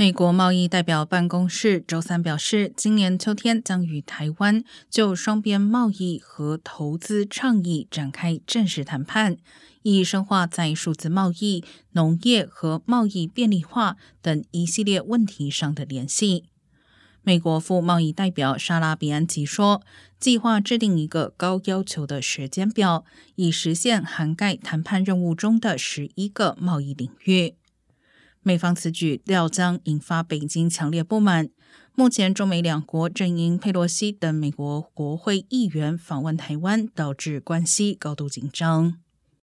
美国贸易代表办公室周三表示，今年秋天将与台湾就双边贸易和投资倡议展开正式谈判，以深化在数字贸易、农业和贸易便利化等一系列问题上的联系。美国副贸易代表莎拉比安吉说：“计划制定一个高要求的时间表，以实现涵盖谈判任务中的十一个贸易领域。”美方此举料将引发北京强烈不满。目前，中美两国正因佩洛西等美国国会议员访问台湾，导致关系高度紧张。